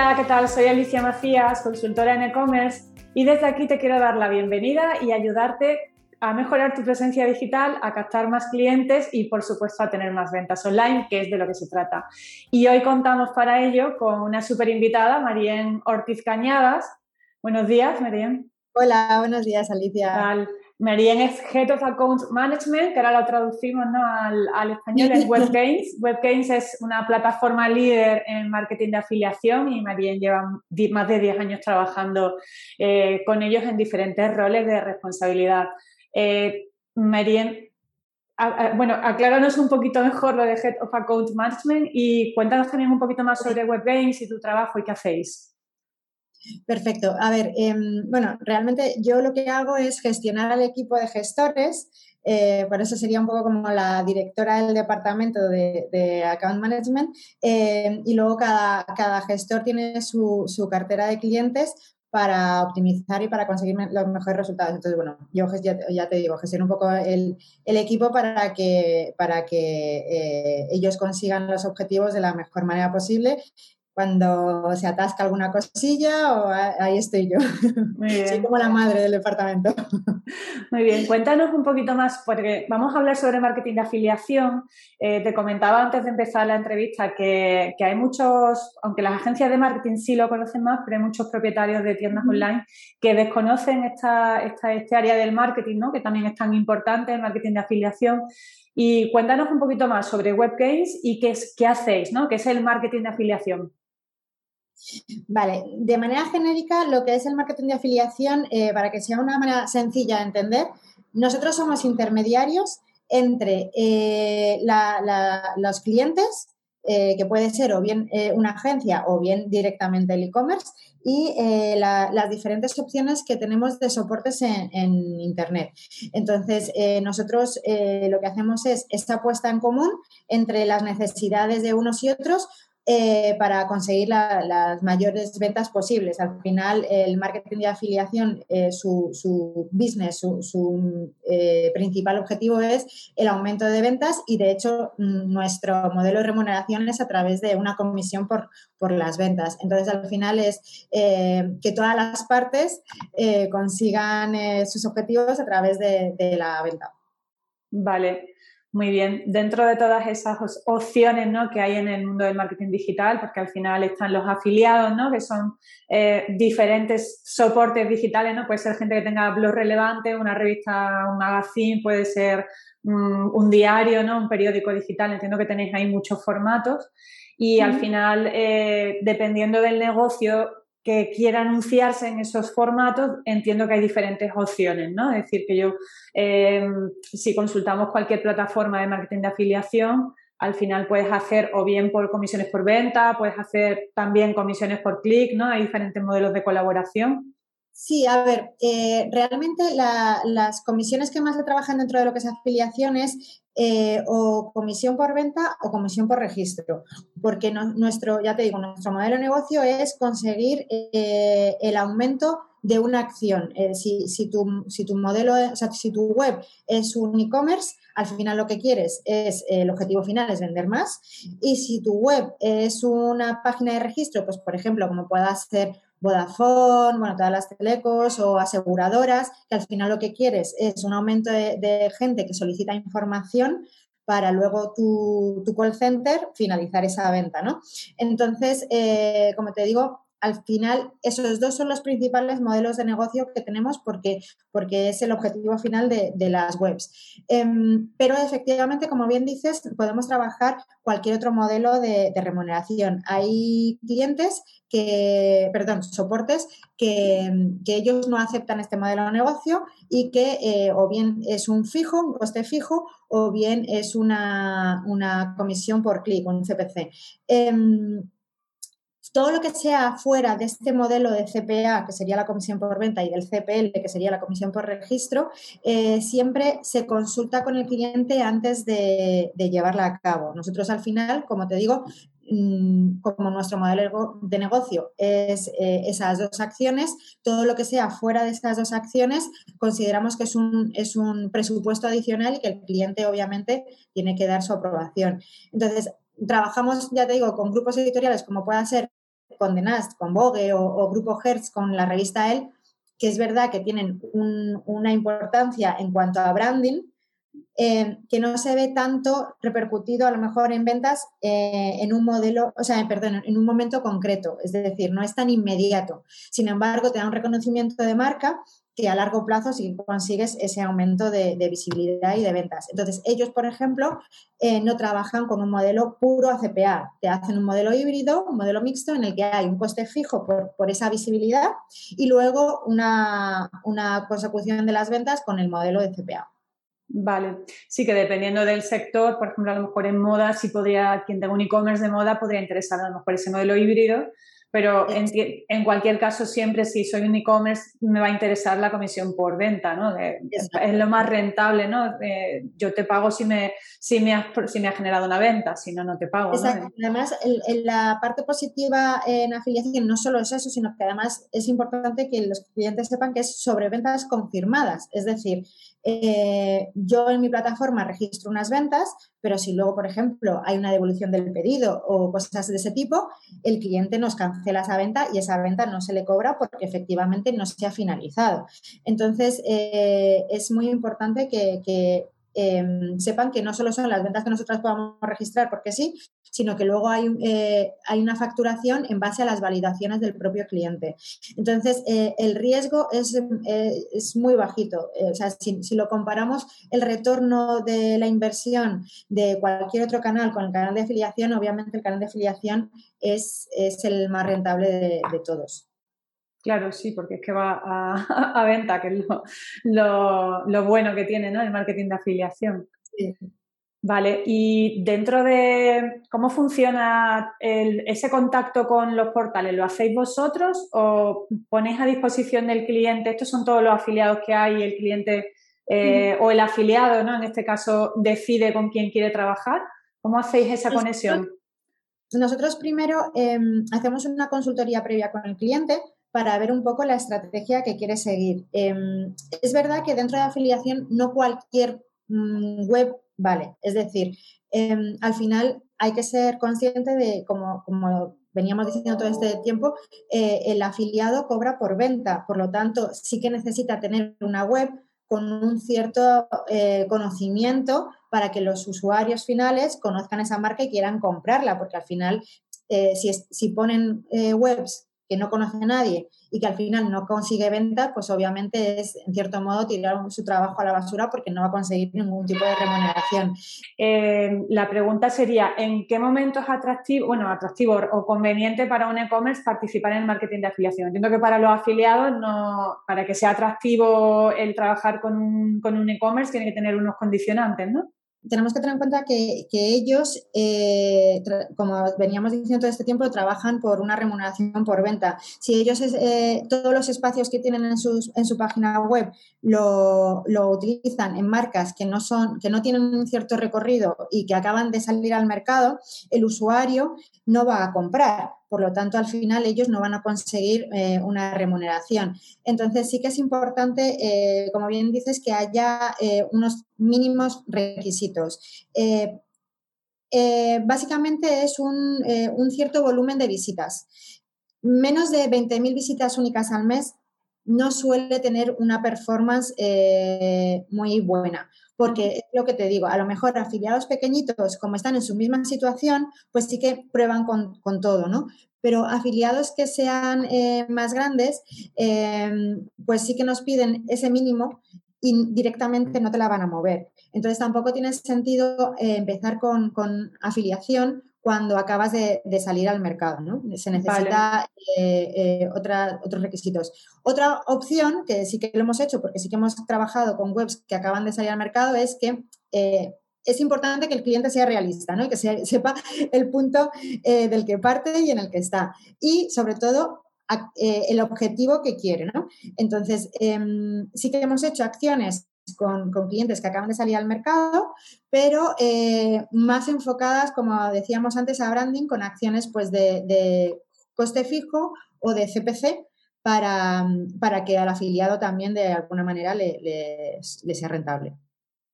Hola, ¿qué tal? Soy Alicia Macías, consultora en e-commerce y desde aquí te quiero dar la bienvenida y ayudarte a mejorar tu presencia digital, a captar más clientes y por supuesto a tener más ventas online, que es de lo que se trata. Y hoy contamos para ello con una super invitada, Marien Ortiz Cañadas. Buenos días, Marien. Hola, buenos días, Alicia. Marien es Head of Account Management, que ahora lo traducimos al, español, es WebGains. WebGains es una plataforma líder en marketing de afiliación y Marien lleva más de 10 años trabajando eh, con ellos en diferentes roles de responsabilidad. Eh, bueno, acláranos un poquito mejor lo de Head of Account Management y cuéntanos también un poquito más sobre WebGains y tu trabajo y qué hacéis. Perfecto. A ver, em, bueno, realmente yo lo que hago es gestionar al equipo de gestores, eh, por eso sería un poco como la directora del departamento de, Account Management, em, y luego cada, cada gestor tiene su, su, cartera de clientes para optimizar y para conseguir los mejores resultados. Entonces, bueno, yo ya, te digo, gestiono un poco el, el equipo para que, para que eh, ellos consigan los objetivos de la mejor manera posible cuando se atasca alguna cosilla o ahí estoy yo. Soy como la madre del departamento. Muy bien, cuéntanos un poquito más, porque vamos a hablar sobre marketing de afiliación. Eh, te comentaba antes de empezar la entrevista que, hay muchos, aunque las agencias de marketing sí lo conocen más, pero hay muchos propietarios de tiendas online que desconocen esta, esta, este área del marketing, ¿no? que también es tan importante, el marketing de afiliación. Y cuéntanos un poquito más sobre WebGames y qué, es, qué hacéis, ¿no? qué es el marketing de afiliación. Vale, de manera genérica, lo que es el marketing de afiliación, eh, para que sea una manera sencilla de entender, nosotros somos intermediarios entre eh, los clientes, eh, que puede ser o bien una agencia o bien directamente el e-commerce, y las diferentes opciones que tenemos de soportes en, en Internet. Entonces, nosotros lo que hacemos es esta puesta en común entre las necesidades de unos y otros eh, para conseguir las mayores ventas posibles. Al final, el marketing de afiliación, eh, su, business, su, eh, principal objetivo es el aumento de ventas y, de hecho, mm, nuestro modelo de remuneración es a través de una comisión por, por las ventas. Entonces, al final es que todas las partes consigan sus objetivos a través de, de la venta. Vale. Muy bien, dentro de todas esas opciones ¿no? que hay en el mundo del marketing digital, porque al final están los afiliados, ¿no? que son eh, diferentes soportes digitales, ¿no? puede ser gente que tenga blog relevante, una revista, un magazine, puede ser mm, un diario, ¿no? un periódico digital, entiendo que tenéis ahí muchos formatos y al final, eh, dependiendo del negocio, que quiera anunciarse en esos formatos, entiendo que hay diferentes opciones, ¿no? Es decir, que yo, eh, si consultamos cualquier plataforma de marketing de afiliación, al final puedes hacer o bien por comisiones por venta, puedes hacer también comisiones por clic, ¿no? Hay diferentes modelos de colaboración. Sí, a ver, eh, realmente las comisiones que más se trabajan dentro de lo que es afiliaciones eh, o comisión por venta o comisión por registro, porque nuestro, ya te digo, nuestro modelo de negocio es conseguir eh, el aumento de una acción. si, si, tu, si tu modelo, si tu web es un e-commerce, al final lo que quieres es, el objetivo final es vender más. Y si tu web es una página de registro, pues por ejemplo, como pueda ser Vodafone, bueno, todas las telecos o aseguradoras, que al final lo que quieres es un aumento de, gente que solicita información para luego tu, call center finalizar esa venta, ¿no? Entonces, eh, como te digo, al final esos dos son los principales modelos de negocio que tenemos porque, porque es el objetivo final de, las webs. Em, pero efectivamente, como bien dices, podemos trabajar cualquier otro modelo de, remuneración. Hay clientes que, perdón, soportes que, ellos no aceptan este modelo de negocio y que eh, o bien es un fijo, un coste fijo, o bien es una, comisión por clic, un CPC. Todo lo que sea fuera de este modelo de CPA, que sería la comisión por venta, y del CPL, que sería la comisión por registro, eh, siempre se consulta con el cliente antes de, llevarla a cabo. Nosotros al final, como te digo, mm, como nuestro modelo de negocio es eh, esas dos acciones, todo lo que sea fuera de estas dos acciones consideramos que es un, es un presupuesto adicional y que el cliente obviamente tiene que dar su aprobación. Entonces, trabajamos, ya te digo, con grupos editoriales como pueda ser con The Nast, con Vogue o, Grupo Hertz con la revista Elle, que es verdad que tienen una importancia en cuanto a branding, eh, que no se ve tanto repercutido a lo mejor en ventas eh, en un modelo, o sea, perdón, en un momento concreto, es decir, no es tan inmediato. Sin embargo, te da un reconocimiento de marca que a largo plazo sí consigues ese aumento de, visibilidad y de ventas. Entonces, ellos, por ejemplo, eh, no trabajan con un modelo puro ACPA, te hacen un modelo híbrido, un modelo mixto en el que hay un coste fijo por, esa visibilidad y luego una, una consecución de las ventas con el modelo de CPA. Vale, sí que dependiendo del sector, por ejemplo, a lo mejor en moda, si podría, quien tenga un e-commerce de moda, podría interesar a lo mejor ese modelo híbrido, pero en, cualquier caso, siempre si soy un e-commerce, me va a interesar la comisión por venta, ¿no? es lo más rentable, ¿no? yo te pago si me, si, me has, si me generado una venta, si no, no te pago. Exacto. Además, la parte positiva en afiliación no solo es eso, sino que además es importante que los clientes sepan que es sobre ventas confirmadas. Es decir, eh, yo en mi plataforma registro unas ventas, pero si luego, por ejemplo, hay una devolución del pedido o cosas de ese tipo, el cliente nos cancela esa venta y esa venta no se le cobra porque efectivamente no se ha finalizado. Entonces, eh, es muy importante que Em, sepan que no solo son las ventas que nosotros podamos registrar porque sí, sino que luego hay, eh, hay una facturación en base a las validaciones del propio cliente. Entonces, eh, el riesgo es, eh, es muy bajito. o sea, si, lo comparamos el retorno de la inversión de cualquier otro canal con el canal de afiliación, obviamente el canal de afiliación es, el más rentable de todos. Claro, sí, porque es que va a, venta, que es lo, bueno que tiene ¿no? el marketing de afiliación. Vale, y dentro de cómo funciona ese contacto con los portales, ¿lo hacéis vosotros o ponéis a disposición del cliente? Estos son todos los afiliados que hay, el cliente eh, o el afiliado, ¿no? En este caso, decide con quién quiere trabajar. ¿Cómo hacéis esa conexión? Nosotros primero em, hacemos una consultoría previa con el cliente para ver un poco la estrategia que quiere seguir. Em, es verdad que dentro de afiliación no cualquier mm, web vale, es decir, em, al final hay que ser consciente de, como, como veníamos diciendo todo este tiempo, eh, el afiliado cobra por venta, por lo tanto sí que necesita tener una web con un cierto eh, conocimiento para que los usuarios finales conozcan esa marca y quieran comprarla, porque al final, eh, si, si, ponen webs que no conoce a nadie y que al final no consigue venta, pues obviamente es en cierto modo tirar su trabajo a la basura porque no va a conseguir ningún tipo de remuneración. Eh, la pregunta sería, ¿en qué momento es atractivo, bueno, atractivo o conveniente para un e-commerce participar en el marketing de afiliación? Entiendo que para los afiliados, no, para que sea atractivo el trabajar con un, con un e-commerce, tiene que tener unos condicionantes, ¿no? Tenemos que tener en cuenta que, ellos, eh, como veníamos diciendo todo este tiempo, trabajan por una remuneración por venta. Si ellos eh, todos los espacios que tienen en, en su página web lo, utilizan en marcas que no, son, que no tienen un cierto recorrido y que acaban de salir al mercado, el usuario no va a comprar. Por lo tanto, al final ellos no van a conseguir eh, una remuneración. Entonces, sí que es importante, eh, como bien dices, que haya eh, unos mínimos requisitos. básicamente es un, un, cierto volumen de visitas. Menos de 20.000 visitas únicas al mes no suele tener una performance muy buena porque es lo que te digo, a lo mejor afiliados pequeñitos, como están en su misma situación, pues sí que prueban con, todo, ¿no? Pero afiliados que sean eh, más grandes, em, pues sí que nos piden ese mínimo y directamente no te la van a mover. Entonces tampoco tiene sentido eh, empezar con, afiliación cuando acabas de, salir al mercado, ¿no? Se necesita eh, eh, otros requisitos. Otra opción, que sí que lo hemos hecho porque sí que hemos trabajado con webs que acaban de salir al mercado, es que eh, es importante que el cliente sea realista, ¿no? Y que sepa el punto del que parte y en el que está. Y sobre todo, el objetivo que quiere, ¿no? Entonces, em, sí que hemos hecho acciones con, clientes que acaban de salir al mercado, pero eh, más enfocadas, como decíamos antes, a branding con acciones pues, de, coste fijo o de CPC para, para, que al afiliado también de alguna manera le, sea rentable.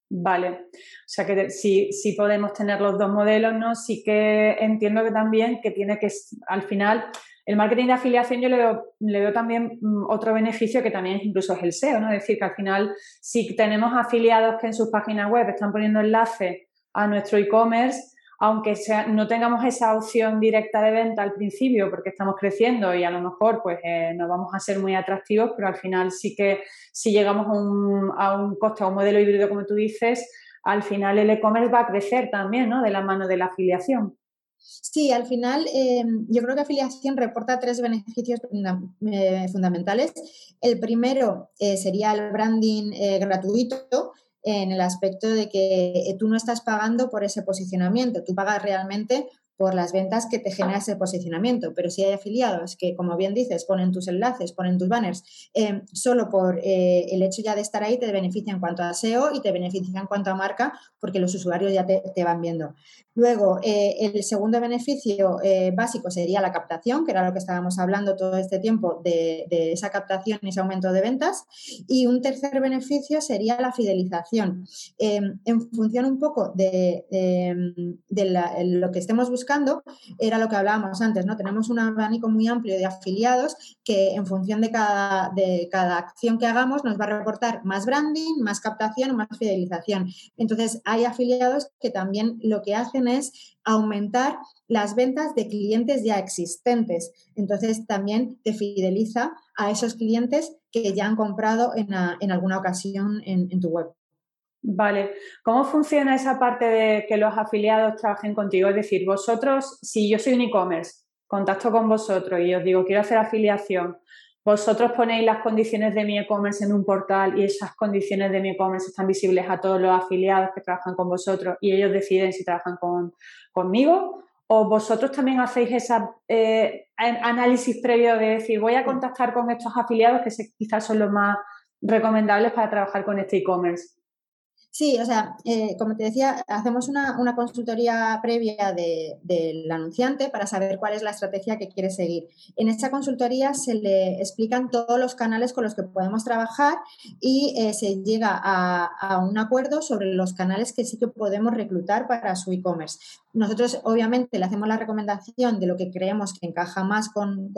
Vale, o sea que sí, sí, podemos tener los dos modelos, ¿no? Sí que entiendo que también que tiene que, al final, el marketing de afiliación yo le veo, le veo también mm, otro beneficio que también incluso es el SEO, ¿no? Es decir, que al final si tenemos afiliados que en sus páginas web están poniendo enlace a nuestro e-commerce, aunque sea, no tengamos esa opción directa de venta al principio porque estamos creciendo y a lo mejor pues eh, no vamos a ser muy atractivos, pero al final sí que si llegamos a un, a un coste, a un modelo híbrido como tú dices, al final el e-commerce va a crecer también, ¿no? De la mano de la afiliación. Sí, al final em, yo creo que afiliación reporta tres beneficios eh, fundamentales. El primero eh, sería el branding gratuito, en el aspecto de que tú no estás pagando por ese posicionamiento, tú pagas realmente por las ventas que te genera ese posicionamiento. Pero si hay afiliados que, como bien dices, ponen tus enlaces, ponen tus banners, eh, solo por eh, el hecho ya de estar ahí te beneficia en cuanto a SEO y te beneficia en cuanto a marca porque los usuarios ya te, van viendo. Luego, eh, el segundo beneficio básico sería la captación, que era lo que estábamos hablando todo este tiempo de, esa captación y ese aumento de ventas. Y un tercer beneficio sería la fidelización. en función un poco de, lo que estemos buscando, era lo que hablábamos antes, ¿no? Tenemos un abanico muy amplio de afiliados que en función de cada, de cada acción que hagamos nos va a reportar más branding, más captación, más fidelización. Entonces, hay afiliados que también lo que hacen es aumentar las ventas de clientes ya existentes. Entonces, también te fideliza a esos clientes que ya han comprado en, alguna ocasión en tu web. Vale, ¿cómo funciona esa parte de que los afiliados trabajen contigo? Es decir, vosotros, si yo soy un e-commerce, contacto con vosotros y os digo, quiero hacer afiliación, vosotros ponéis las condiciones de mi e-commerce en un portal y esas condiciones de mi e-commerce están visibles a todos los afiliados que trabajan con vosotros y ellos deciden si trabajan conmigo o vosotros también hacéis ese eh, análisis previo de decir, voy a contactar con estos afiliados que quizás son los más recomendables para trabajar con este e-commerce. Sí, o sea, eh, como te decía, hacemos una, consultoría previa del anunciante para saber cuál es la estrategia que quiere seguir. En esta consultoría se le explican todos los canales con los que podemos trabajar y eh, se llega a, un acuerdo sobre los canales que sí que podemos reclutar para su e-commerce. Nosotros, obviamente, le hacemos la recomendación de lo que creemos que encaja más con,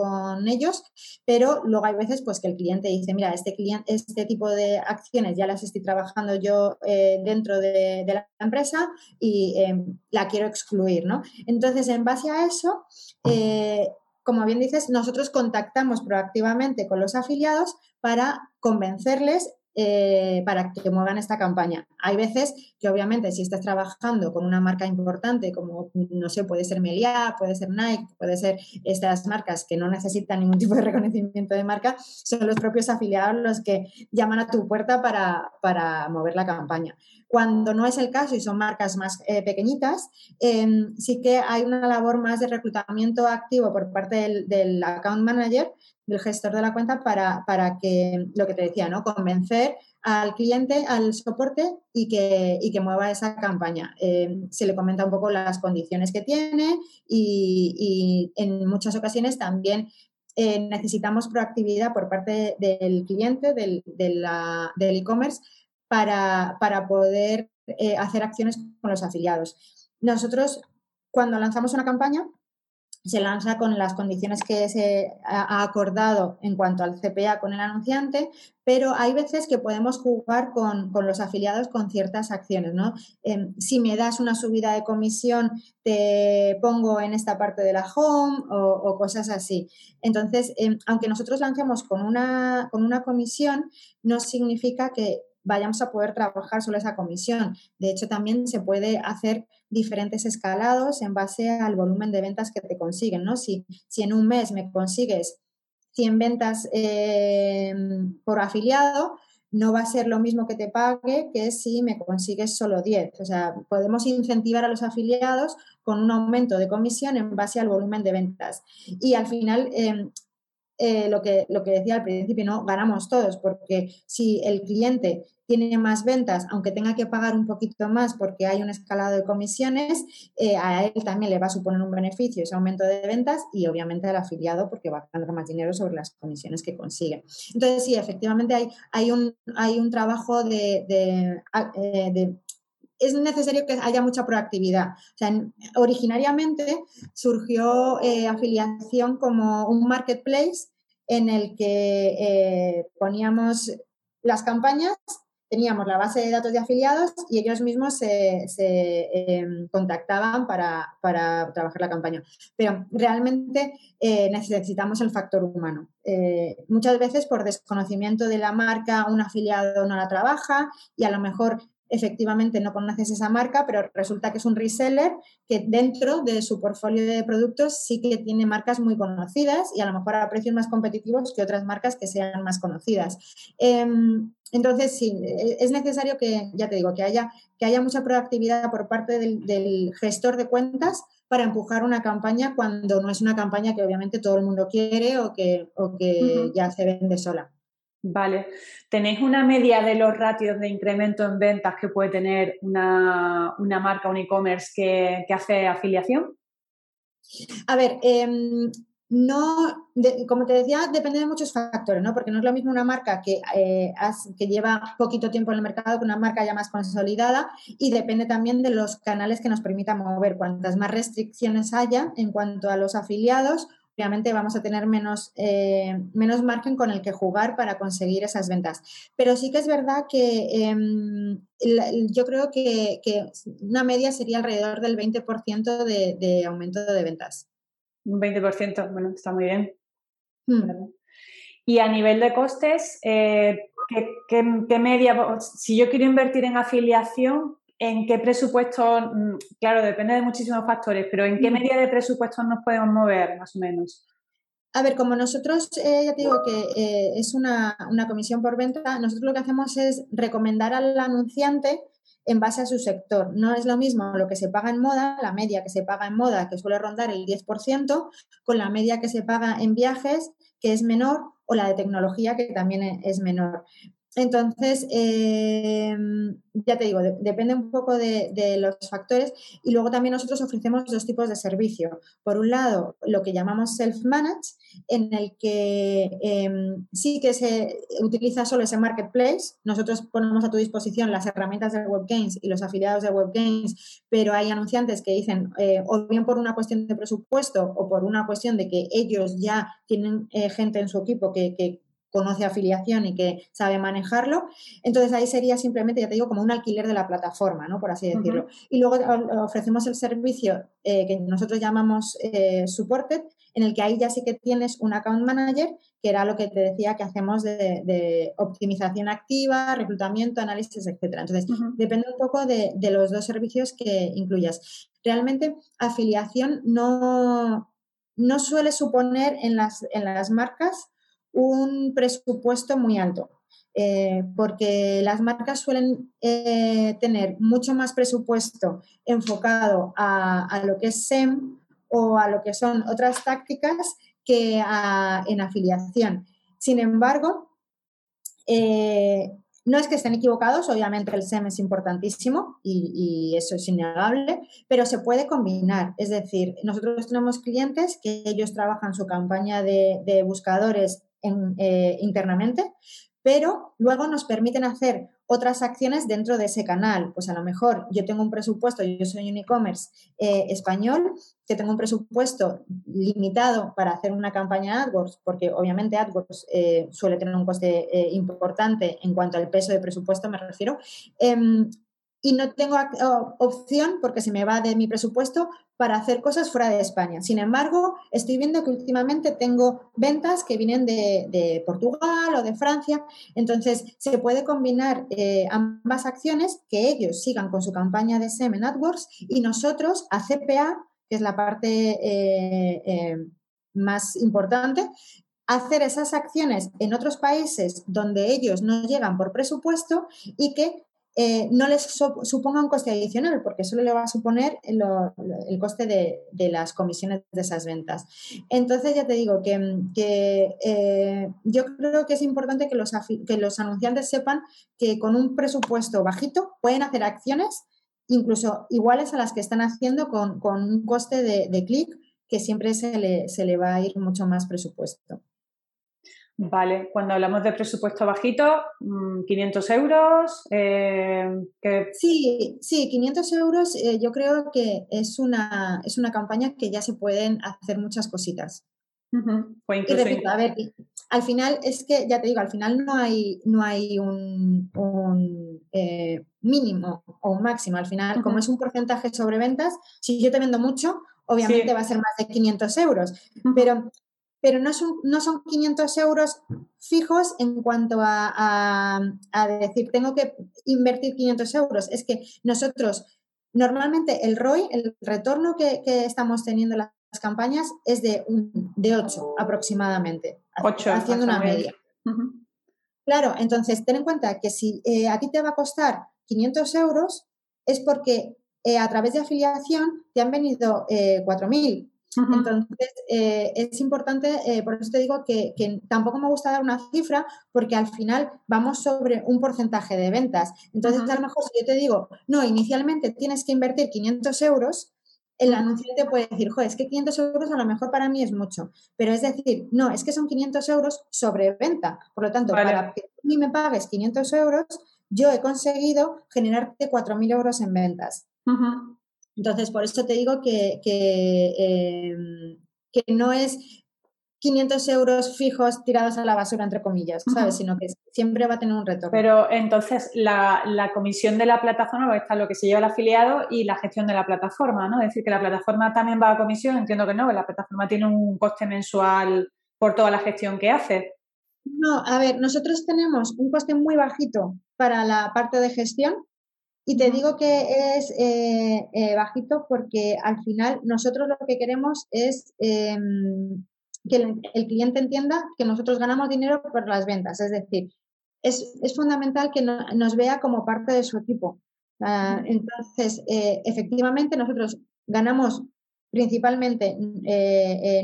ellos, pero luego hay veces pues, que el cliente dice, mira, este, cliente, este tipo de acciones ya las estoy trabajando yo. Eh, dentro de, la empresa y em, la quiero excluir, ¿no? Entonces, en base a eso, eh, como bien dices, nosotros contactamos proactivamente con los afiliados para convencerles eh, para que muevan esta campaña. Hay veces que obviamente si estás trabajando con una marca importante como, no sé, puede ser Meliá, puede ser Nike, puede ser estas marcas que no necesitan ningún tipo de reconocimiento de marca, son los propios afiliados los que llaman a tu puerta para, para mover la campaña. Cuando no es el caso y son marcas más eh, pequeñitas, em, sí que hay una labor más de reclutamiento activo por parte del, del account manager del gestor de la cuenta para, para, que, lo que te decía, ¿no? Convencer al cliente, al soporte y que, y que mueva esa campaña. Eh, se le comenta un poco las condiciones que tiene y, en muchas ocasiones también eh, necesitamos proactividad por parte del cliente, del e-commerce, para, para, poder eh, hacer acciones con los afiliados. Nosotros, cuando lanzamos una campaña, se lanza con las condiciones que se ha acordado en cuanto al CPA con el anunciante, pero hay veces que podemos jugar con, los afiliados con ciertas acciones, ¿no? Em, si me das una subida de comisión, te pongo en esta parte de la home o, cosas así. Entonces, em, aunque nosotros lancemos con una, con una comisión, no significa que vayamos a poder trabajar solo esa comisión. De hecho, también se puede hacer diferentes escalados en base al volumen de ventas que te consiguen, ¿no? Si, si en un mes me consigues 100 ventas eh, por afiliado, no va a ser lo mismo que te pague que si me consigues solo 10. O sea, podemos incentivar a los afiliados con un aumento de comisión en base al volumen de ventas. Y al final, eh, eh, lo, que, lo que decía al principio, ¿no? Ganamos todos, porque si el cliente tiene más ventas, aunque tenga que pagar un poquito más porque hay un escalado de comisiones, eh, a él también le va a suponer un beneficio ese aumento de ventas y obviamente al afiliado porque va a ganar más dinero sobre las comisiones que consigue. Entonces, sí, efectivamente hay, hay, un, hay un trabajo de, de, eh, es necesario que haya mucha proactividad. O sea, originariamente surgió eh, afiliación como un marketplace en el que eh, poníamos las campañas, teníamos la base de datos de afiliados y ellos mismos se, em, contactaban para, trabajar la campaña. Pero realmente eh, necesitamos el factor humano. muchas veces por desconocimiento de la marca un afiliado no la trabaja y a lo mejor efectivamente no conoces esa marca, pero resulta que es un reseller que dentro de su portfolio de productos sí que tiene marcas muy conocidas y a lo mejor a precios más competitivos que otras marcas que sean más conocidas. Em, entonces, sí, e, es necesario que, ya te digo, que haya, que haya mucha proactividad por parte del, gestor de cuentas para empujar una campaña cuando no es una campaña que obviamente todo el mundo quiere o que, o que ya se vende sola. Vale. ¿Tenéis una media de los ratios de incremento en ventas que puede tener una, marca, un e-commerce que, hace afiliación? A ver, em, no, como te decía, depende de muchos factores, ¿no? Porque no es lo mismo una marca que, eh, que lleva poquito tiempo en el mercado que una marca ya más consolidada y depende también de los canales que nos permitan mover. Cuantas más restricciones haya en cuanto a los afiliados, obviamente vamos a tener menos, eh, menos margen con el que jugar para conseguir esas ventas. Pero sí que es verdad que em, yo creo que, una media sería alrededor del 20% de, aumento de ventas. Un 20%, bueno, está muy bien. Hmm. Y a nivel de costes, eh, qué media, si yo quiero invertir en afiliación, ¿en qué presupuesto? Mm, claro, depende de muchísimos factores, pero ¿en qué medida de presupuestos nos podemos mover, más o menos? A ver, como nosotros, eh, ya te digo que eh, es una, comisión por venta, nosotros lo que hacemos es recomendar al anunciante en base a su sector. No es lo mismo lo que se paga en moda, la media que se paga en moda, que suele rondar el 10%, con la media que se paga en viajes, que es menor, o la de tecnología, que también es menor. Entonces, em, ya te digo, depende un poco de, los factores y luego también nosotros ofrecemos dos tipos de servicio. Por un lado, lo que llamamos self-manage, en el que em, sí que se utiliza solo ese marketplace. Nosotros ponemos a tu disposición las herramientas de WebGains y los afiliados de WebGains, pero hay anunciantes que dicen, eh, o bien por una cuestión de presupuesto o por una cuestión de que ellos ya tienen eh, gente en su equipo que, que conoce afiliación y que sabe manejarlo. Entonces ahí sería simplemente, ya te digo, como un alquiler de la plataforma, ¿no? Por así decirlo. Y luego ofrecemos el servicio eh, que nosotros llamamos eh, Supported, en el que ahí ya sí que tienes un account manager, que era lo que te decía que hacemos de, optimización activa, reclutamiento, análisis, etcétera. Entonces, depende un poco de, de los dos servicios que incluyas. Realmente, afiliación no, no suele suponer en las, en las marcas un presupuesto muy alto. Eh, porque las marcas suelen eh, tener mucho más presupuesto enfocado a, lo que es SEM o a lo que son otras tácticas que en afiliación. Sin embargo, eh, no es que estén equivocados, obviamente el SEM es importantísimo y, eso es innegable, pero se puede combinar. Es decir, nosotros tenemos clientes que ellos trabajan su campaña de buscadores eh, internamente, pero luego nos permiten hacer otras acciones dentro de ese canal. Pues a lo mejor yo tengo un presupuesto, yo soy un e-commerce eh, español, que tengo un presupuesto limitado para hacer una campaña AdWords, porque obviamente AdWords eh, suele tener un coste importante en cuanto al peso de presupuesto, me refiero. Em, y no tengo opción, porque se me va de mi presupuesto, para hacer cosas fuera de España. Sin embargo, estoy viendo que últimamente tengo ventas que vienen de, Portugal o de Francia. Entonces, se puede combinar eh, ambas acciones, que ellos sigan con su campaña de SEM en AdWords y nosotros a CPA, que es la parte eh, eh, más importante, hacer esas acciones en otros países donde ellos no llegan por presupuesto y que eh, no les suponga un coste adicional, porque solo le va a suponer el, coste de, las comisiones de esas ventas. Entonces, ya te digo que, eh, yo creo que es importante que los, que los anunciantes sepan que con un presupuesto bajito pueden hacer acciones incluso iguales a las que están haciendo con, un coste de, clic que siempre se le, se le va a ir mucho más presupuesto. Vale, cuando hablamos de presupuesto bajito, 500 mm, euros. Eh, sí, sí, 500 euros eh, yo creo que es una, es una campaña que ya se pueden hacer muchas cositas. a ver, al final es que, ya te digo, al final no hay, no hay un, eh, mínimo o un máximo. Al final, como es un porcentaje sobre ventas, si yo te vendo mucho, obviamente va a ser más de 500 euros. Pero pero no son, no son 500 euros fijos en cuanto a, decir, tengo que invertir 500 euros. Es que nosotros, normalmente el ROI, el retorno que, estamos teniendo en las campañas es de, de 8 aproximadamente, 8, haciendo una media. Claro, entonces ten en cuenta que si eh, a ti te va a costar 500 euros, es porque eh, a través de afiliación te han venido eh, 4.000 entonces, eh, es importante, eh, por eso te digo que, tampoco me gusta dar una cifra porque al final vamos sobre un porcentaje de ventas. Entonces, a lo mejor si yo te digo, no, inicialmente tienes que invertir 500 euros, el anunciante puede decir, joder, es que 500 euros a lo mejor para mí es mucho. Pero es decir, no, es que son 500 euros sobre venta. Por lo tanto, para que tú me pagues 500 euros, yo he conseguido generarte 4.000 euros en ventas. Entonces, por eso te digo que, em, que, no es 500 euros fijos tirados a la basura, entre comillas, ¿sabes? Sino que siempre va a tener un retorno. Pero entonces, la, comisión de la plataforma está lo que se lleva el afiliado y la gestión de la plataforma, ¿no? Es decir, que la plataforma también va a comisión, entiendo que no, que la plataforma tiene un coste mensual por toda la gestión que hace. No, a ver, nosotros tenemos un coste muy bajito para la parte de gestión, y te digo que es eh, eh, bajito porque al final nosotros lo que queremos es em, que el, cliente entienda que nosotros ganamos dinero por las ventas. Es decir, es, fundamental que nos vea como parte de su equipo. Ah, entonces, eh, efectivamente, nosotros ganamos principalmente,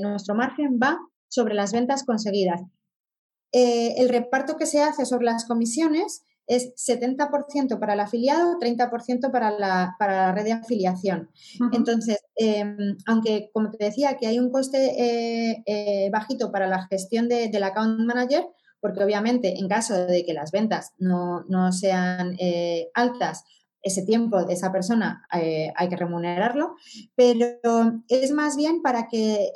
nuestro margen va sobre las ventas conseguidas. el reparto que se hace sobre las comisiones es 70% para el afiliado, 30% para la, para la red de afiliación. Entonces, em, aunque como te decía que hay un coste eh, eh, bajito para la gestión de, del account manager, porque obviamente en caso de que las ventas no, sean eh, altas, ese tiempo de esa persona hay que remunerarlo, pero es más bien para que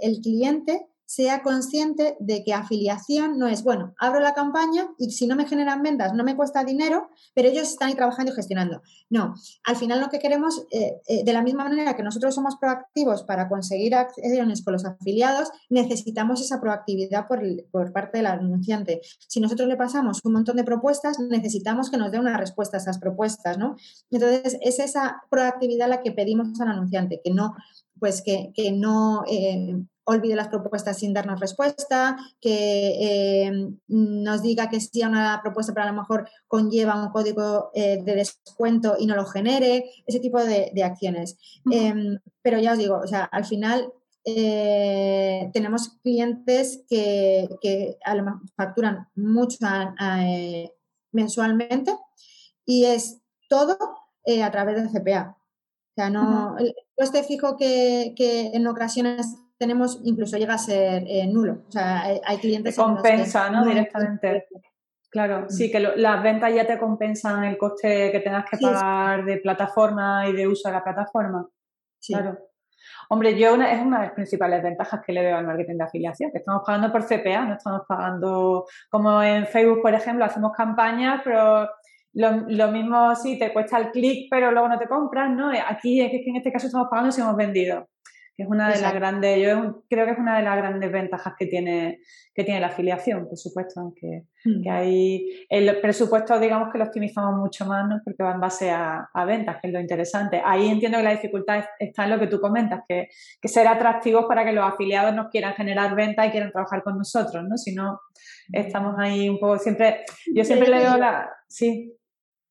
el cliente sea consciente de que afiliación no es, bueno, abro la campaña y si no me generan ventas no me cuesta dinero, pero ellos están ahí trabajando y gestionando. No, al final lo que queremos, eh, eh, de la misma manera que nosotros somos proactivos para conseguir acciones con los afiliados, necesitamos esa proactividad por, por parte del anunciante. Si nosotros le pasamos un montón de propuestas, necesitamos que nos dé una respuesta a esas propuestas, ¿no? Entonces, es esa proactividad la que pedimos al anunciante, que no pues que, no eh, olvide las propuestas sin darnos respuesta, que eh, nos diga que si una propuesta pero a lo mejor conlleva un código eh, de descuento y no lo genere, ese tipo de, acciones. Em, pero ya os digo, o sea, al final eh, tenemos clientes que, que a lo mejor facturan mucho mensualmente y es todo a través de CPA. O sea, no, el coste fijo que, que en ocasiones tenemos incluso llega a ser eh, nulo. O sea, hay, clientes. que compensa, ¿no? Directamente. Claro, mm. sí, que las ventas ya te compensan el coste que tengas que pagar de plataforma y de uso de la plataforma. Sí. Claro. Hombre, yo es una de las principales ventajas que le veo al marketing de afiliación, que estamos pagando por CPA, no estamos pagando como en Facebook, por ejemplo, hacemos campañas, pero lo, mismo sí, te cuesta el clic, pero luego no te compras, ¿no? Aquí es que en este caso estamos pagando si hemos vendido es una de las grandes, yo creo que es una de las grandes ventajas que tiene, que tiene la afiliación, por supuesto, aunque mm. que hay el presupuesto, digamos que lo optimizamos mucho más, ¿no? porque va en base a, ventas, que es lo interesante. Ahí entiendo que la dificultad está en lo que tú comentas, que, que ser atractivos para que los afiliados nos quieran generar ventas y quieran trabajar con nosotros, ¿no? Si no, estamos ahí un poco siempre, yo siempre le veo la... Sí.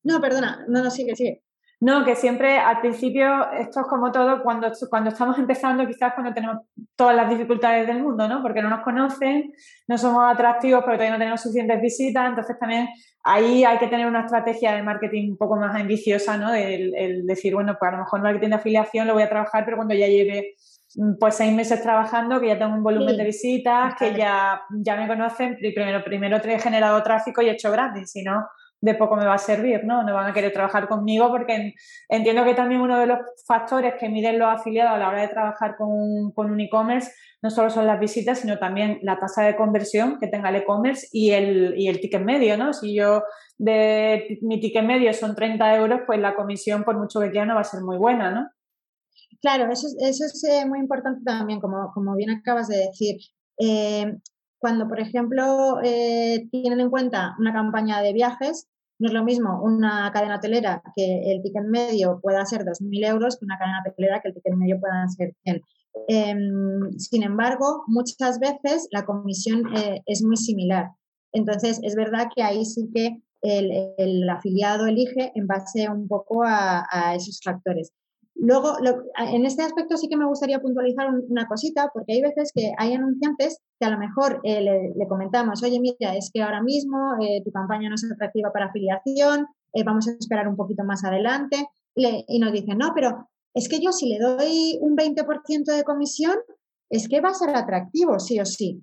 No, perdona, no, no, sigue, sigue. No, que siempre al principio, esto es como todo, cuando, cuando estamos empezando, quizás cuando tenemos todas las dificultades del mundo, ¿no? Porque no nos conocen, no somos atractivos, pero todavía no tenemos suficientes visitas, entonces también ahí hay que tener una estrategia de marketing un poco más ambiciosa, ¿no? El, decir, bueno, pues a lo mejor el marketing de afiliación lo voy a trabajar, pero cuando ya lleve mm, pues seis meses trabajando, que ya tengo un volumen de visitas, que ya, ya me conocen, primero, primero he generado tráfico y he hecho branding, si no, de poco me va a servir, ¿no? No van a querer trabajar conmigo porque entiendo que también uno de los factores que miden los afiliados a la hora de trabajar con, con un e-commerce no solo son las visitas, sino también la tasa de conversión que tenga el e-commerce y el, y el ticket medio, ¿no? Si yo de mi ticket medio son 30 euros, pues la comisión, por mucho que quiera, no va a ser muy buena, ¿no? Claro, eso, eso es eh, muy importante también, como, como bien acabas de decir. Eh, cuando, por ejemplo, eh, tienen en cuenta una campaña de viajes, no es lo mismo una cadena hotelera que el ticket medio pueda ser 2.000 euros que una cadena hotelera que el ticket medio pueda ser 100. Em, sin embargo, muchas veces la comisión eh, es muy similar. Entonces, es verdad que ahí sí que el, afiliado elige en base un poco a esos factores. Luego, en este aspecto sí que me gustaría puntualizar una cosita, porque hay veces que hay anunciantes que a lo mejor eh, le, comentamos, oye, mira, es que ahora mismo eh, tu campaña no es atractiva para afiliación, eh, vamos a esperar un poquito más adelante, y nos dicen, no, pero es que yo si le doy un 20% de comisión, es que va a ser atractivo, sí o sí.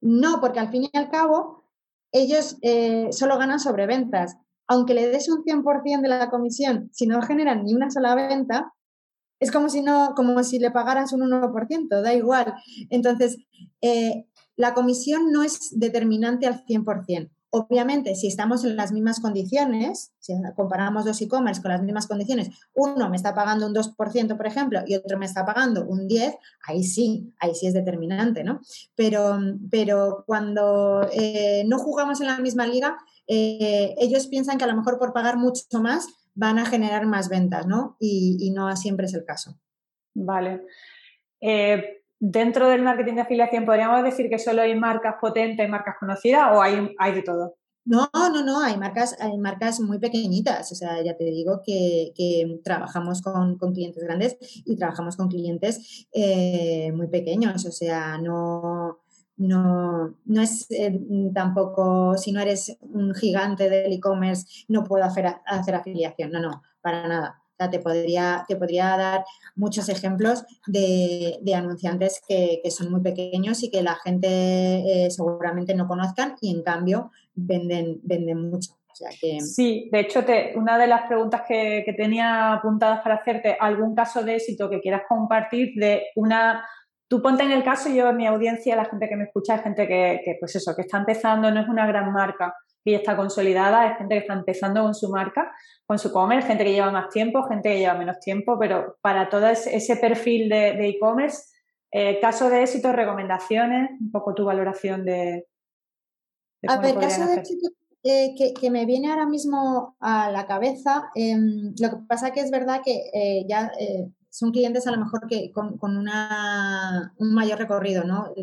No, porque al fin y al cabo, ellos solo ganan sobre ventas aunque le des un 100% de la comisión, si no generan ni una sola venta, es como si, no, como si le pagaras un 1%, da igual. Entonces, eh, la comisión no es determinante al 100%. Obviamente, si estamos en las mismas condiciones, si comparamos dos e-commerce con las mismas condiciones, uno me está pagando un 2%, por ejemplo, y otro me está pagando un 10%, ahí sí, ahí sí es determinante, ¿no? Pero, pero cuando eh, no jugamos en la misma liga, eh, ellos piensan que a lo mejor por pagar mucho más van a generar más ventas, ¿no? Y, no siempre es el caso. Vale. Eh, dentro del marketing de afiliación, ¿podríamos decir que solo hay marcas potentes, marcas conocidas o hay, hay de todo? No, no, no, hay marcas, hay marcas muy pequeñitas. O sea, ya te digo que, trabajamos con, clientes grandes y trabajamos con clientes eh, muy pequeños. O sea, no, no, no es eh, tampoco, si no eres un gigante del e-commerce, no puedo hacer, hacer afiliación. No, no, para nada. O te podría, te podría dar muchos ejemplos de, anunciantes que, son muy pequeños y que la gente eh, seguramente no conozcan y en cambio venden, venden mucho. Sí, de hecho, una de las preguntas que, que tenía apuntadas para hacerte, algún caso de éxito que quieras compartir de una Tú ponte en el caso, yo en mi audiencia, la gente que me escucha es gente que, pues eso, que está empezando, no es una gran marca y está consolidada, es gente que está empezando con su marca, con su e-commerce, gente que lleva más tiempo, gente que lleva menos tiempo, pero para todo ese, perfil de e-commerce, eh, caso de éxito, recomendaciones, un poco tu valoración de... a ver, caso de éxito eh, que, me viene ahora mismo a la cabeza, em, lo que pasa que es verdad que eh, ya son clientes a lo mejor que con, una, un mayor recorrido, ¿no?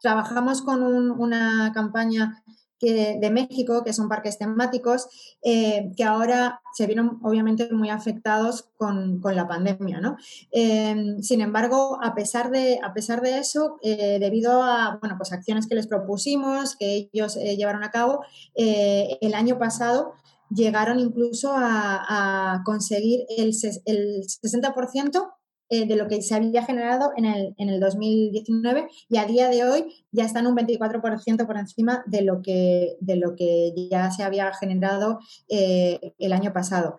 Trabajamos con una campaña de México, que son parques temáticos, eh, que ahora se vieron obviamente muy afectados con, la pandemia. ¿no? Em, sin embargo, a pesar de, a pesar de eso, eh, debido a bueno, pues acciones que les propusimos, que ellos llevaron a cabo, el año pasado llegaron incluso a, conseguir el, el 60% eh, de lo que se había generado en el, en el 2019 y a día de hoy ya están un 24% por encima de lo que, de lo que ya se había generado eh, el año pasado.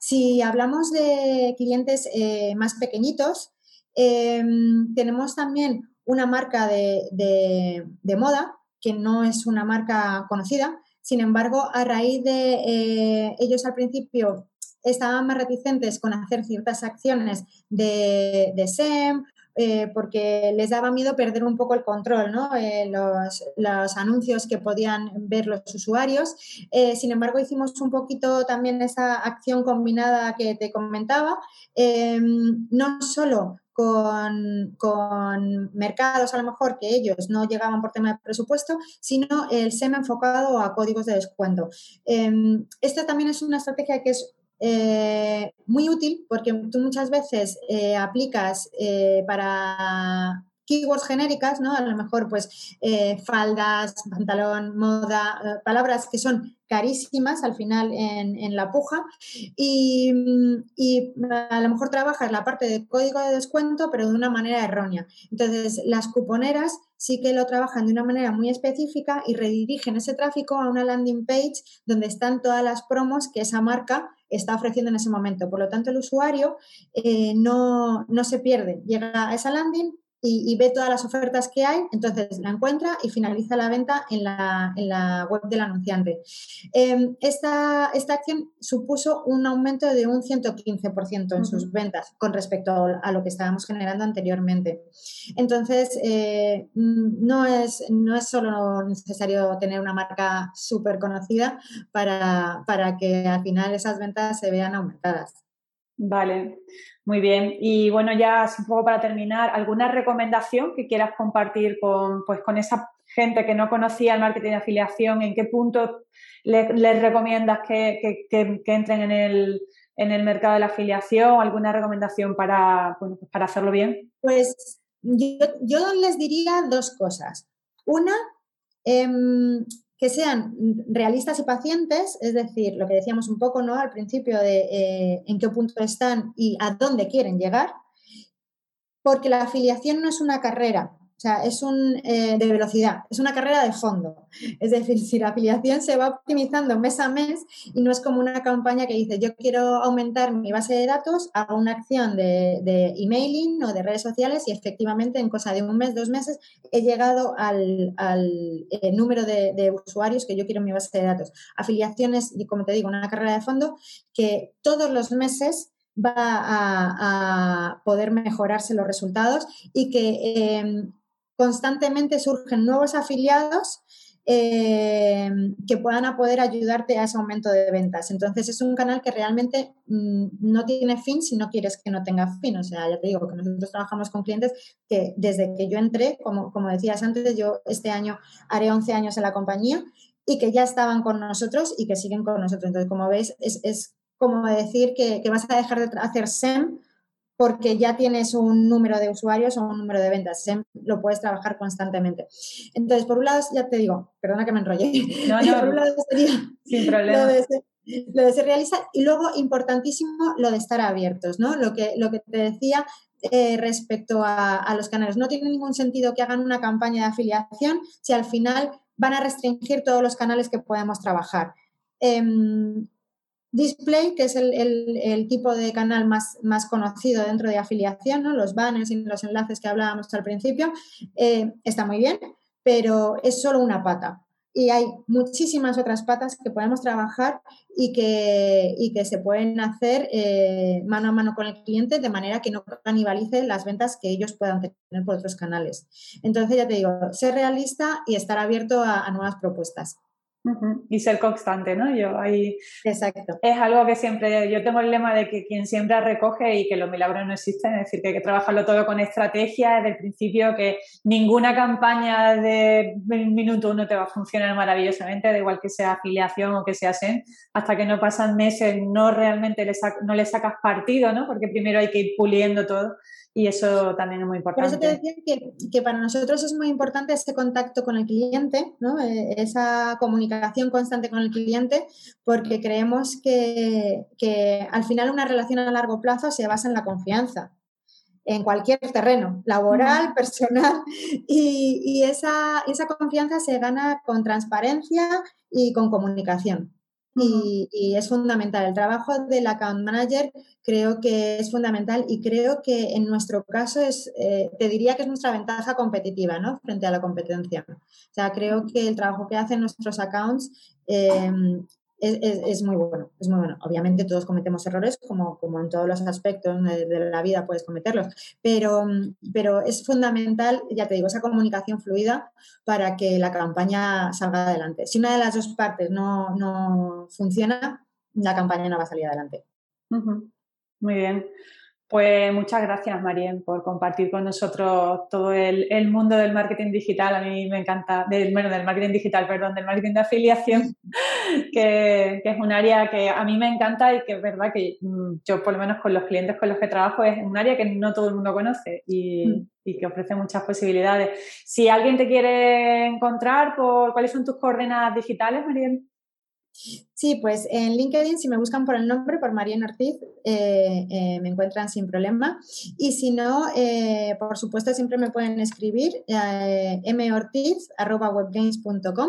Si hablamos de clientes eh, más pequeñitos, em, tenemos también una marca de, de moda que no es una marca conocida, sin embargo, a raíz de ellos al principio estaban más reticentes con hacer ciertas acciones de, SEM, eh, porque les daba miedo perder un poco el control, ¿no? Eh, los, anuncios que podían ver los usuarios. sin embargo, hicimos un poquito también esa acción combinada que te comentaba, no solo con, mercados a lo mejor que ellos no llegaban por tema de presupuesto, sino el SEM enfocado a códigos de descuento. Em, esta también es una estrategia que es eh, muy útil porque tú muchas veces eh, aplicas eh, para keywords genéricas, ¿no? A lo mejor, pues, faldas, pantalón, moda, palabras que son carísimas al final en, la puja y, y, a lo mejor trabajas la parte de código de descuento pero de una manera errónea. Entonces, las cuponeras sí que lo trabajan de una manera muy específica y redirigen ese tráfico a una landing page donde están todas las promos que esa marca está ofreciendo en ese momento. Por lo tanto, el usuario eh, no, no se pierde. Llega a esa landing, y, ve todas las ofertas que hay, entonces la encuentra y finaliza la venta en la, en la web del anunciante. Em, esta, esta, acción supuso un aumento de un 115% en sus ventas con respecto a lo que estábamos generando anteriormente. Entonces, eh, no, es, no es solo necesario tener una marca súper conocida para, para que al final esas ventas se vean aumentadas. Vale. Muy bien. Y bueno, ya un poco para terminar, ¿alguna recomendación que quieras compartir con, pues, con esa gente que no conocía el marketing de afiliación? ¿En qué punto les, recomiendas que, entren en el, en el mercado de la afiliación? ¿Alguna recomendación para, pues para hacerlo bien? Pues yo, les diría dos cosas. Una, em, que sean realistas y pacientes, es decir, lo que decíamos un poco ¿no? al principio de eh, en qué punto están y a dónde quieren llegar, porque la afiliación no es una carrera, o sea, es un eh, de velocidad, es una carrera de fondo. Es decir, si la afiliación se va optimizando mes a mes y no es como una campaña que dice yo quiero aumentar mi base de datos, hago una acción de, emailing o de redes sociales y efectivamente en cosa de un mes, dos meses, he llegado al, eh, número de, usuarios que yo quiero en mi base de datos. Afiliaciones, como te digo, una carrera de fondo que todos los meses va a, poder mejorarse los resultados y que em, constantemente surgen nuevos afiliados eh, que puedan poder ayudarte a ese aumento de ventas. Entonces es un canal que realmente mm, no tiene fin si no quieres que no tenga fin. O sea, ya te digo que nosotros trabajamos con clientes que desde que yo entré, como, como decías antes, yo este año haré 11 años en la compañía y que ya estaban con nosotros y que siguen con nosotros. Entonces, como veis, es, como decir que, que vas a dejar de hacer SEM porque ya tienes un número de usuarios o un número de ventas. Lo puedes trabajar constantemente. Entonces, por un lado, ya te digo, perdona que me enrollé. No, no, por un lado sería sin problema. Lo de, ser, realista y luego, importantísimo, lo de estar abiertos, ¿no? Lo que, lo que te decía eh, respecto a, los canales. No tiene ningún sentido que hagan una campaña de afiliación si al final van a restringir todos los canales que podemos trabajar. Em, Display, que es el, tipo de canal más, más, conocido dentro de afiliación, ¿no? los banners y los enlaces que hablábamos al principio, eh, está muy bien, pero es solo una pata. Y hay muchísimas otras patas que podemos trabajar y que, que se pueden hacer eh, mano a mano con el cliente de manera que no canibalice las ventas que ellos puedan tener por otros canales. Entonces, ya te digo, ser realista y estar abierto a nuevas propuestas. Y ser constante, ¿no? Yo ahí. Exacto. Es algo que siempre. Yo tengo el lema de que quien siembra recoge y que los milagros no existen, es decir, que hay que trabajarlo todo con estrategia desde el principio, que ninguna campaña de minuto uno te va a funcionar maravillosamente, da igual que sea afiliación o que sea SEN, hasta que no pasan meses, no realmente le, no le sacas partido, ¿no? Porque primero hay que ir puliendo todo y eso también es muy importante. Por eso te decía que, para nosotros es muy importante ese contacto con el cliente, ¿no? Eh, esa comunicación constante con el cliente, porque creemos que, al final una relación a largo plazo se basa en la confianza en cualquier terreno, laboral, personal, y, y esa, esa confianza se gana con transparencia y con comunicación. Y, es fundamental. El trabajo del account manager creo que es fundamental y creo que en nuestro caso es, eh, te diría que es nuestra ventaja competitiva, ¿no? Frente a la competencia. O sea, creo que el trabajo que hacen nuestros accounts eh, es, muy bueno, es muy bueno. Obviamente todos cometemos errores, como, como en todos los aspectos de, la vida puedes cometerlos, pero, pero es fundamental, ya te digo, esa comunicación fluida para que la campaña salga adelante. Si una de las dos partes no, no funciona, la campaña no va a salir adelante. Muy bien. Pues muchas gracias, Marien, por compartir con nosotros todo el, mundo del marketing digital. A mí me encanta, del, bueno, del marketing digital, perdón, del marketing de afiliación, que, es un área que a mí me encanta y que es verdad que mm, yo, por lo menos con los clientes con los que trabajo, es un área que no todo el mundo conoce y, mm. y que ofrece muchas posibilidades. Si alguien te quiere encontrar, por, ¿cuáles son tus coordenadas digitales, Marien? Sí, pues en LinkedIn, si me buscan por el nombre, por María Ortiz, eh, eh, me encuentran sin problema. Y si no, eh, por supuesto, siempre me pueden escribir mortiz.webgames.com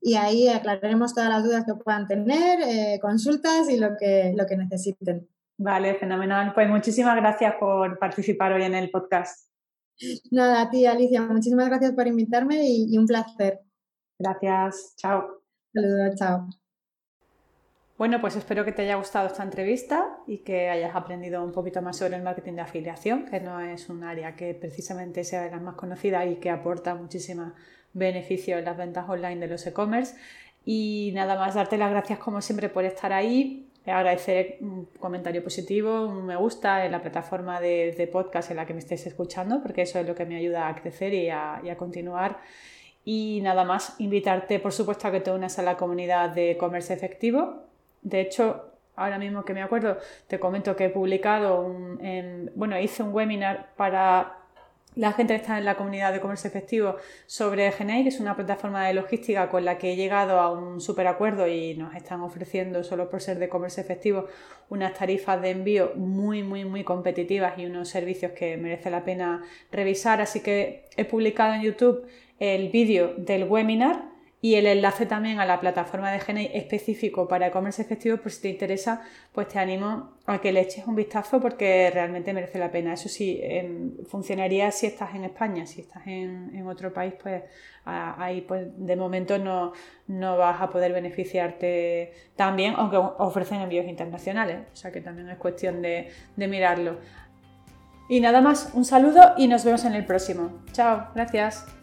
y ahí aclararemos todas las dudas que puedan tener, consultas y lo que, lo que necesiten. Vale, fenomenal. Pues muchísimas gracias por participar hoy en el podcast. Nada, a ti, Alicia, muchísimas gracias por invitarme y, y un placer. Gracias, chao. Saludos, chao. Bueno, pues espero que te haya gustado esta entrevista y que hayas aprendido un poquito más sobre el marketing de afiliación, que no es un área que precisamente sea de las más conocidas y que aporta muchísimos beneficios en las ventas online de los e-commerce. Y nada más, darte las gracias como siempre por estar ahí, agradecer un comentario positivo, un me gusta en la plataforma de, podcast en la que me estés escuchando, porque eso es lo que me ayuda a crecer y a, y a continuar. Y nada más, invitarte por supuesto a que te unas a la comunidad de e-commerce efectivo de hecho, ahora mismo que me acuerdo, te comento que he publicado, un, bueno, hice un webinar para la gente que está en la comunidad de comercio efectivo sobre Genei, que es una plataforma de logística con la que he llegado a un super acuerdo y nos están ofreciendo, solo por ser de comercio efectivo, unas tarifas de envío muy, muy, muy competitivas y unos servicios que merece la pena revisar. Así que he publicado en YouTube el vídeo del webinar y el enlace también a la plataforma de Genei específico para e-commerce efectivo, por si te interesa, pues te animo a que le eches un vistazo porque realmente merece la pena. Eso sí, em, funcionaría si estás en España, si estás en, otro país, pues ahí pues de momento no, no vas a poder beneficiarte tan bien, aunque ofrecen envíos internacionales, o sea que también es cuestión de, de mirarlo. Y nada más, un saludo y nos vemos en el próximo. Chao, gracias.